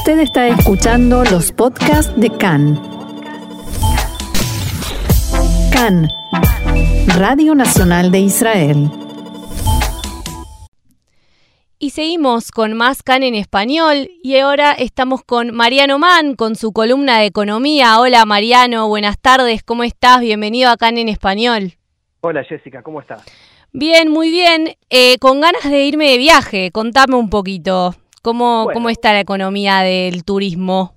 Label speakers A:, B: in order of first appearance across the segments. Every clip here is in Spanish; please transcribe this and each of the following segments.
A: Usted está escuchando los podcasts de CAN. CAN, Radio Nacional de Israel.
B: Y seguimos con más CAN en español y ahora estamos con Mariano Mann con su columna de economía. Hola Mariano, buenas tardes, ¿cómo estás? Bienvenido a CAN en español.
C: Hola Jessica, ¿cómo estás?
B: Bien, muy bien. Eh, con ganas de irme de viaje, contame un poquito. ¿Cómo, ¿Cómo está la economía del turismo?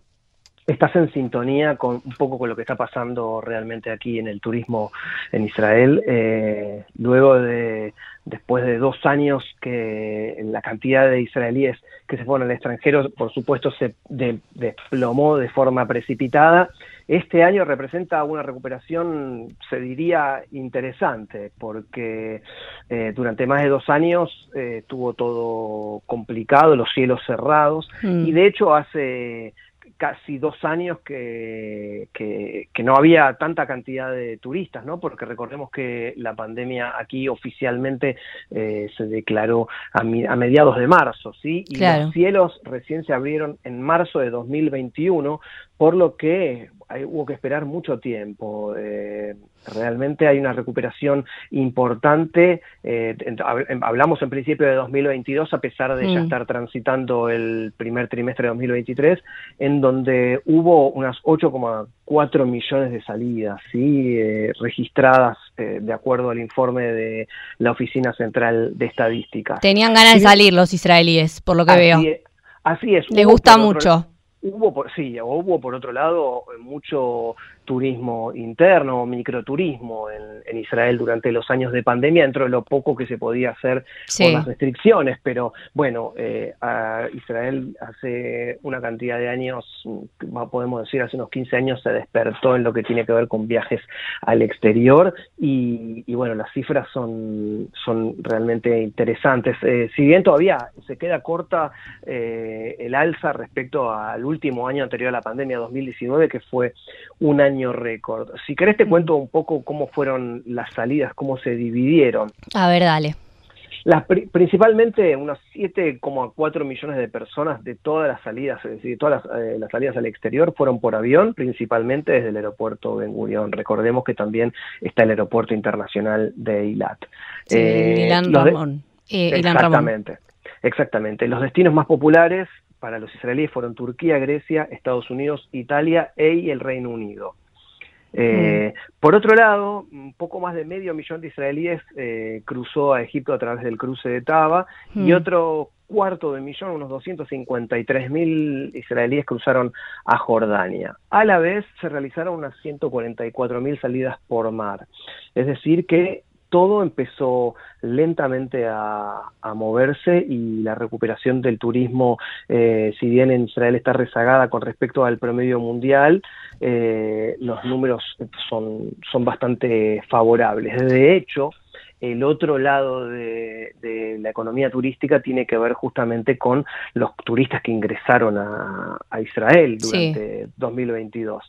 C: Estás en sintonía con un poco con lo que está pasando realmente aquí en el turismo en Israel. Eh, luego de, después de dos años que la cantidad de israelíes que se fueron al extranjero, por supuesto, se desplomó de forma precipitada. Este año representa una recuperación, se diría, interesante, porque eh, durante más de dos años eh, estuvo todo complicado, los cielos cerrados, mm. y de hecho hace casi dos años que, que, no había tanta cantidad de turistas, ¿no? Porque recordemos que la pandemia aquí oficialmente eh, se declaró a, mediados de marzo, ¿sí? Y los cielos recién se abrieron en marzo de 2021, por lo que hubo que esperar mucho tiempo. Eh, realmente hay una recuperación importante. Eh, hablamos en principio de 2022, a pesar de ya mm. estar transitando el primer trimestre de 2023, en donde hubo unas 8,4 millones de salidas ¿sí? Eh, registradas de acuerdo al informe de la Oficina Central de Estadística.
B: Tenían ganas de salir los israelíes, por lo que veo.
C: así es.
B: Les gusta mucho.
C: Hubo, por, sí, hubo por otro lado mucho turismo interno, microturismo en, en, Israel durante los años de pandemia, dentro de lo poco que se podía hacer con las restricciones, pero bueno, eh, a Israel hace una cantidad de años, podemos decir hace unos 15 años, se despertó en lo que tiene que ver con viajes al exterior y, bueno, las cifras son, son realmente interesantes. Eh, si bien todavía se queda corta eh, el alza respecto al último año anterior a la pandemia 2019, que fue un año récord. Si querés te cuento un poco cómo fueron las salidas, cómo se dividieron.
B: A ver, dale.
C: Las, principalmente unos 7,4 millones de personas de todas las salidas, es decir, todas eh, las, salidas al exterior fueron por avión, principalmente desde el aeropuerto Ben Gurion. Recordemos que también está el aeropuerto internacional de Eilat.
B: Sí, eh, Ramón.
C: Eh, exactamente. Exactamente. Los destinos más populares para los israelíes fueron Turquía, Grecia, Estados Unidos, Italia e el Reino Unido. Eh, mm. Por otro lado, un poco más de medio millón de israelíes eh, cruzó a Egipto a través del cruce de Taba y mm. otro cuarto de millón, unos 253 mil israelíes cruzaron a Jordania. A la vez se realizaron unas 144 mil salidas por mar. Es decir, que todo empezó lentamente a, moverse y la recuperación del turismo, eh, si bien en Israel está rezagada con respecto al promedio mundial, eh, los números son, son bastante favorables. De hecho, el otro lado de, la economía turística tiene que ver justamente con los turistas que ingresaron a, Israel durante 2022.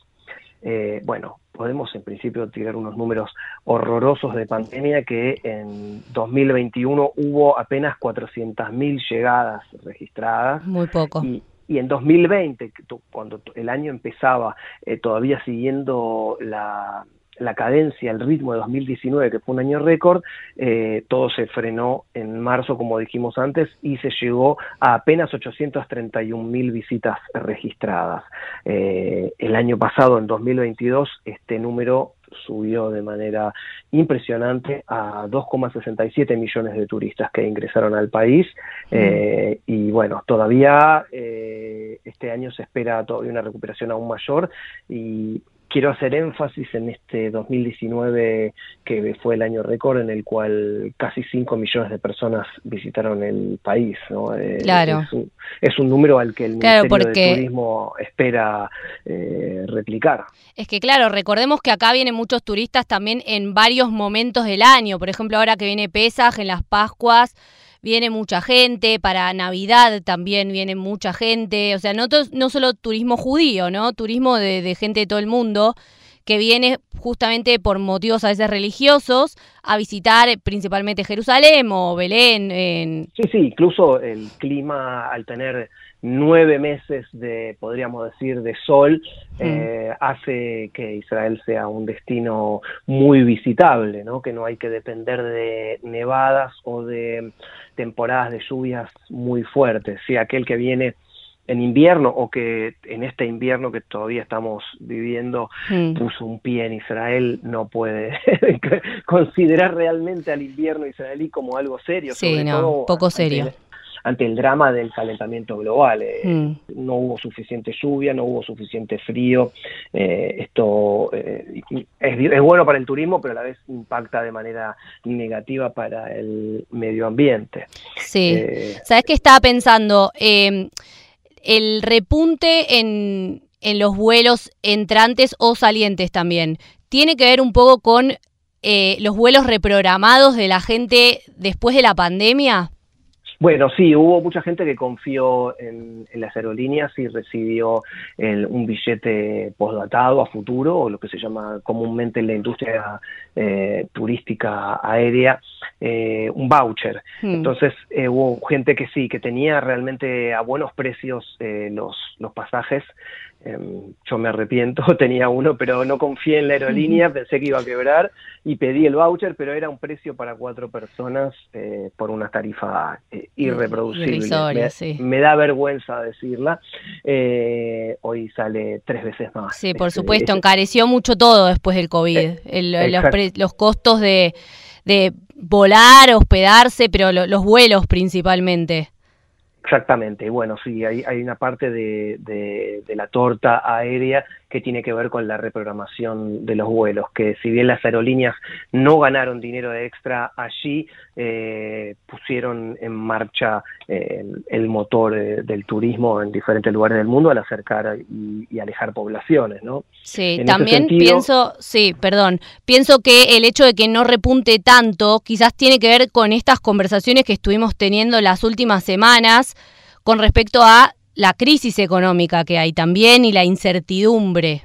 C: Eh, bueno, podemos en principio tirar unos números horrorosos de pandemia que en 2021 hubo apenas 400.000 llegadas registradas.
B: Muy poco.
C: Y, en 2020, cuando el año empezaba eh, todavía siguiendo la, la cadencia, el ritmo de 2019, que fue un año récord, eh, todo se frenó en marzo, como dijimos antes, y se llegó a apenas 831 mil visitas registradas. Eh, el año pasado, en 2022, este número subió de manera impresionante a 2,67 millones de turistas que ingresaron al país eh, y bueno, todavía este año se espera todavía una recuperación aún mayor y quiero hacer énfasis en este 2019 que fue el año récord en el cual casi 5 millones de personas visitaron el país. ¿no?
B: Eh, claro.
C: Es un, número al que el Ministerio de Turismo espera eh, replicar.
B: Es que claro, recordemos que acá vienen muchos turistas también en varios momentos del año. Por ejemplo, ahora que viene Pesaj, en las Pascuas viene mucha gente, para Navidad también viene mucha gente, o sea, no, no solo turismo judío, ¿no? Turismo de, gente de todo el mundo que viene justamente por motivos a veces religiosos a visitar principalmente Jerusalén o Belén. En...
C: Sí, sí, incluso el clima al tener nueve meses de, podríamos decir, de sol, eh, hace que Israel sea un destino muy visitable, ¿no? que no hay que depender de nevadas o de temporadas de lluvias muy fuertes. Si aquel que viene en invierno o que en este invierno que todavía estamos viviendo mm. puso un pie en Israel no puede considerar realmente al invierno israelí como algo serio.
B: Sí, no, poco serio.
C: Ante, el drama del calentamiento global. Eh, mm. No hubo suficiente lluvia, no hubo suficiente frío. Eh, esto eh, es, es, bueno para el turismo, pero a la vez impacta de manera negativa para el medio ambiente.
B: Sí. ¿Sabes qué estaba pensando? el repunte en, en los vuelos entrantes o salientes también. Tiene que ver un poco con eh, los vuelos reprogramados de la gente después de la pandemia.
C: Bueno, sí, hubo mucha gente que confió en, las aerolíneas y recibió un billete postdatado a futuro, o lo que se llama comúnmente en la industria eh, turística aérea, eh, un voucher. Hmm. Entonces eh, hubo gente que sí, que tenía realmente a buenos precios los, los pasajes Em, yo me arrepiento, tenía uno, pero no confié en la aerolínea, pensé que iba a quebrar y pedí el voucher, pero era un precio para cuatro personas eh, por una tarifa eh, irreproducible. Me, da vergüenza decirla. Eh, hoy sale tres veces más.
B: Sí, por supuesto, encareció mucho todo después del COVID. los, costos de, volar, hospedarse, pero los vuelos principalmente.
C: Exactamente, bueno, sí, hay, hay una parte de, de, la torta aérea que tiene que ver con la reprogramación de los vuelos, que si bien las aerolíneas no ganaron dinero extra allí, eh, pusieron en marcha eh, el, motor eh, del turismo en diferentes lugares del mundo al acercar y, alejar poblaciones, ¿no?
B: Sí, también pienso, sí, perdón, pienso que el hecho de que no repunte tanto quizás tiene que ver con estas conversaciones que estuvimos teniendo las últimas semanas con respecto a la crisis económica que hay también y la incertidumbre.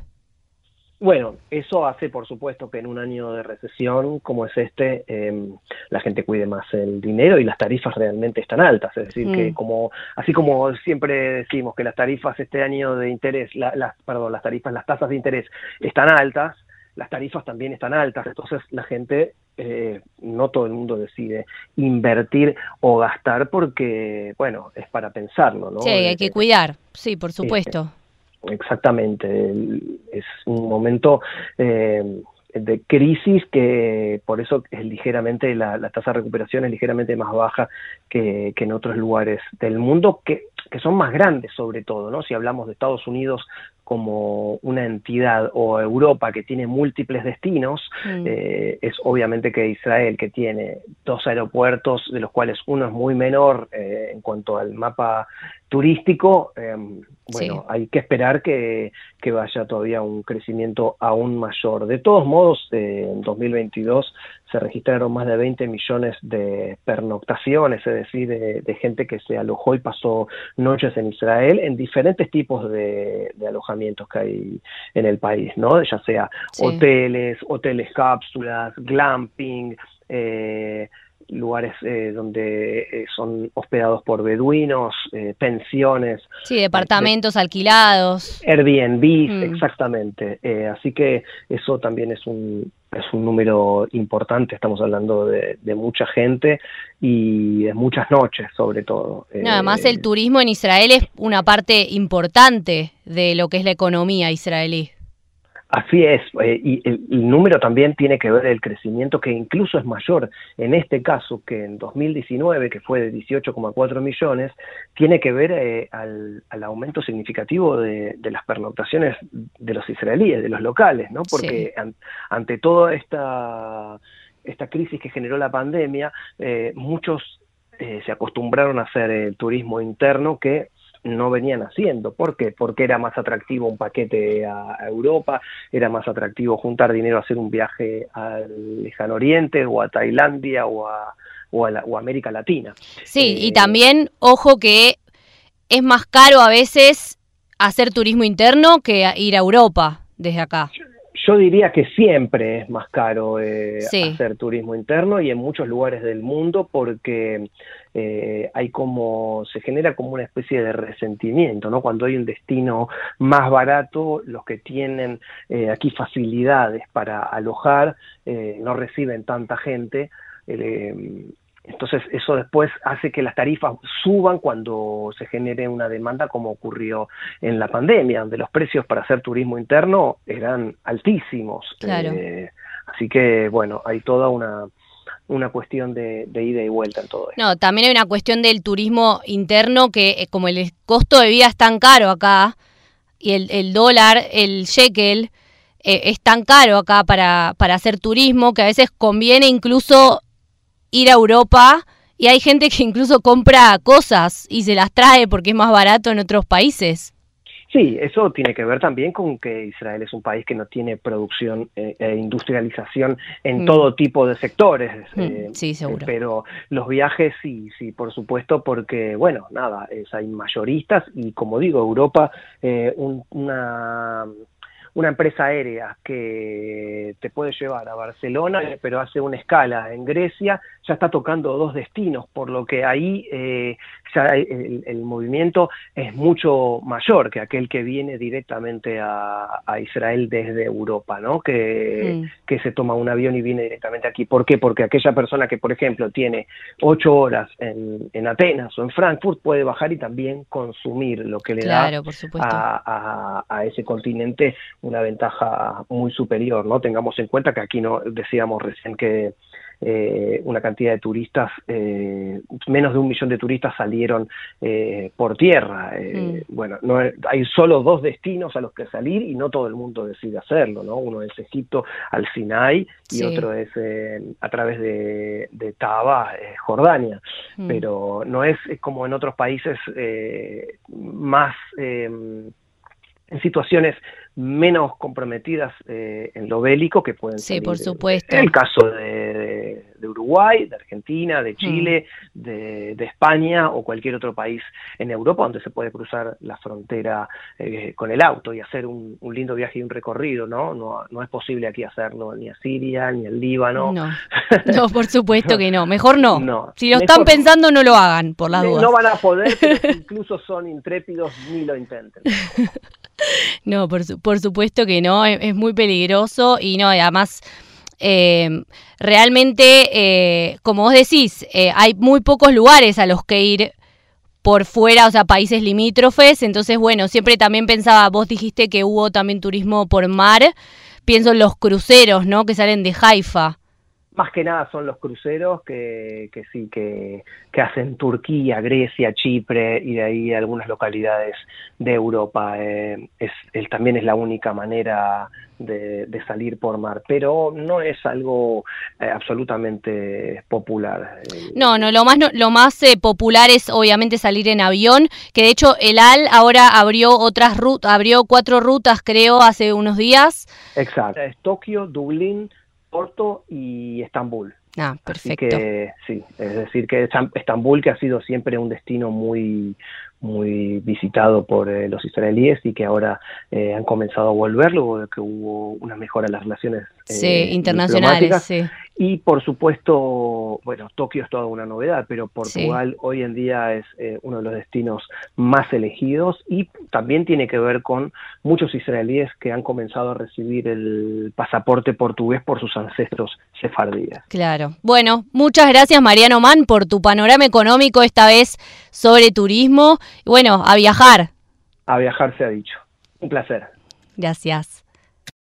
C: Bueno, eso hace, por supuesto, que en un año de recesión como es este, em, la gente cuide más el dinero y las tarifas realmente están altas. Es decir, que mm. como así como siempre decimos que las tarifas este año de interés, las, perdón, las tarifas, las tasas de interés están altas, las tarifas también están altas. Entonces la gente eh, no todo el mundo decide invertir o gastar porque, bueno, es para pensarlo, ¿no?
B: Sí, hay que cuidar, sí, por supuesto.
C: exactamente, es un momento eh, de crisis que por eso es ligeramente, la, tasa de recuperación es ligeramente más baja que, que en otros lugares del mundo, que, que son más grandes sobre todo, ¿no? Si hablamos de Estados Unidos como una entidad o Europa que tiene múltiples destinos, mm. eh, es obviamente que Israel, que tiene dos aeropuertos, de los cuales uno es muy menor eh, en cuanto al mapa turístico, em, bueno, hay que esperar que, que, vaya todavía un crecimiento aún mayor. De todos modos, eh, en 2022 se registraron más de 20 millones de pernoctaciones, es decir, de, gente que se alojó y pasó noches en Israel en diferentes tipos de, alojamientos que hay en el país, ¿no? Ya sea hoteles, hoteles cápsulas, glamping, eh, lugares eh, donde eh, son hospedados por beduinos, eh, pensiones.
B: Sí, departamentos alquilados.
C: Airbnb, mm. exactamente. así que eso también es un, es un número importante, estamos hablando de, de mucha gente y de muchas noches sobre todo.
B: además el turismo en Israel es una parte importante de lo que es la economía israelí.
C: Así es, eh, y el, número también tiene que ver el crecimiento que incluso es mayor en este caso que en 2019, que fue de 18,4 millones, tiene que ver eh, al, aumento significativo de, las pernoctaciones de los israelíes, de los locales, ¿no? Porque ante toda esta, esta crisis que generó la pandemia, eh, muchos se acostumbraron a hacer el turismo interno que no venían haciendo. ¿Por qué? Porque era más atractivo un paquete a, Europa, era más atractivo juntar dinero a hacer un viaje al lejano oriente o a Tailandia o a, o a, América Latina.
B: Sí, y eh, también, ojo que es más caro a veces hacer turismo interno que ir a Europa desde acá.
C: Yo diría que siempre es más caro eh, hacer turismo interno y en muchos lugares del mundo porque eh, hay como, se genera como una especie de resentimiento, ¿no? Cuando hay un destino más barato, los que tienen eh, aquí facilidades para alojar eh, no reciben tanta gente. entonces eso después hace que las tarifas suban cuando se genere una demanda como ocurrió en la pandemia, donde los precios para hacer turismo interno eran altísimos. así que bueno, hay toda una, una cuestión de, ida y vuelta en todo esto.
B: No, también hay una cuestión del turismo interno que eh, como el costo de vida es tan caro acá y el, dólar, el shekel, eh, es tan caro acá para, para hacer turismo que a veces conviene incluso ir a Europa y hay gente que incluso compra cosas y se las trae porque es más barato en otros países.
C: Sí, eso tiene que ver también con que Israel es un país que no tiene producción eh, e industrialización en mm. todo tipo de sectores.
B: Mm, eh, sí, seguro.
C: Pero los viajes sí, sí, por supuesto, porque, bueno, nada, es, hay mayoristas y, como digo, Europa, eh, una una empresa aérea que te puede llevar a Barcelona, pero hace una escala en Grecia, ya está tocando dos destinos, por lo que ahí eh, ya el, movimiento es mucho mayor que aquel que viene directamente a, Israel desde Europa, ¿no? Que, que se toma un avión y viene directamente aquí. ¿Por qué? Porque aquella persona que, por ejemplo, tiene ocho horas en, en Atenas o en Frankfurt puede bajar y también consumir lo que le da a, a, a ese continente una ventaja muy superior, ¿no? Tengamos en cuenta que aquí no decíamos recién que eh, una cantidad de turistas, eh, menos de un millón de turistas salieron eh, por tierra. Mm. Bueno, no hay solo dos destinos a los que salir y no todo el mundo decide hacerlo, ¿no? Uno es Egipto al Sinai y otro es a través de, de Taba, Jordania. Mm. Pero no es como en otros países más en situaciones menos comprometidas eh, en lo bélico que pueden
B: ser. Sí, por supuesto.
C: el caso de, Uruguay, de Argentina, de Chile, mm. de, España o cualquier otro país en Europa donde se puede cruzar la frontera eh, con el auto y hacer un, lindo viaje y un recorrido, ¿no? ¿no? No es posible aquí hacerlo ni a Siria, ni al Líbano.
B: No, no por supuesto que no. Mejor no. si lo están pensando, no lo hagan, por las dudas.
C: No van a poder, pero incluso son intrépidos, ni lo intenten.
B: No, por, por supuesto que no, es, muy peligroso y no, además... Eh, realmente, eh, como vos decís, eh, hay muy pocos lugares a los que ir por fuera, o sea, países limítrofes. Entonces, bueno, siempre también pensaba, vos dijiste que hubo también turismo por mar. Pienso en los cruceros, ¿no? Que salen de Haifa
C: más que nada son los cruceros que, que sí, que, que, hacen Turquía, Grecia, Chipre y de ahí algunas localidades de Europa. Eh, es, también es la única manera de, salir por mar, pero no es algo eh, absolutamente popular.
B: No, no, lo más, lo más eh, popular es obviamente salir en avión, que de hecho el AL ahora abrió otras rutas, abrió cuatro rutas creo hace unos días.
C: Exacto, es Tokio, Dublín, Porto y Estambul.
B: Ah, perfecto.
C: Así que sí, es decir que Estambul que ha sido siempre un destino muy muy visitado por eh, los israelíes y que ahora eh, han comenzado a volver luego de que hubo una mejora en las relaciones
B: eh, internacionales. Sí.
C: Y por supuesto, bueno, Tokio es toda una novedad, pero Portugal hoy en día es uno de los destinos más elegidos y también tiene que ver con muchos israelíes que han comenzado a recibir el pasaporte portugués por sus ancestros sefardíes.
B: Claro. Bueno, muchas gracias Mariano Mann por tu panorama económico esta vez sobre turismo bueno, a viajar.
C: A viajar se ha dicho. Un placer.
B: Gracias.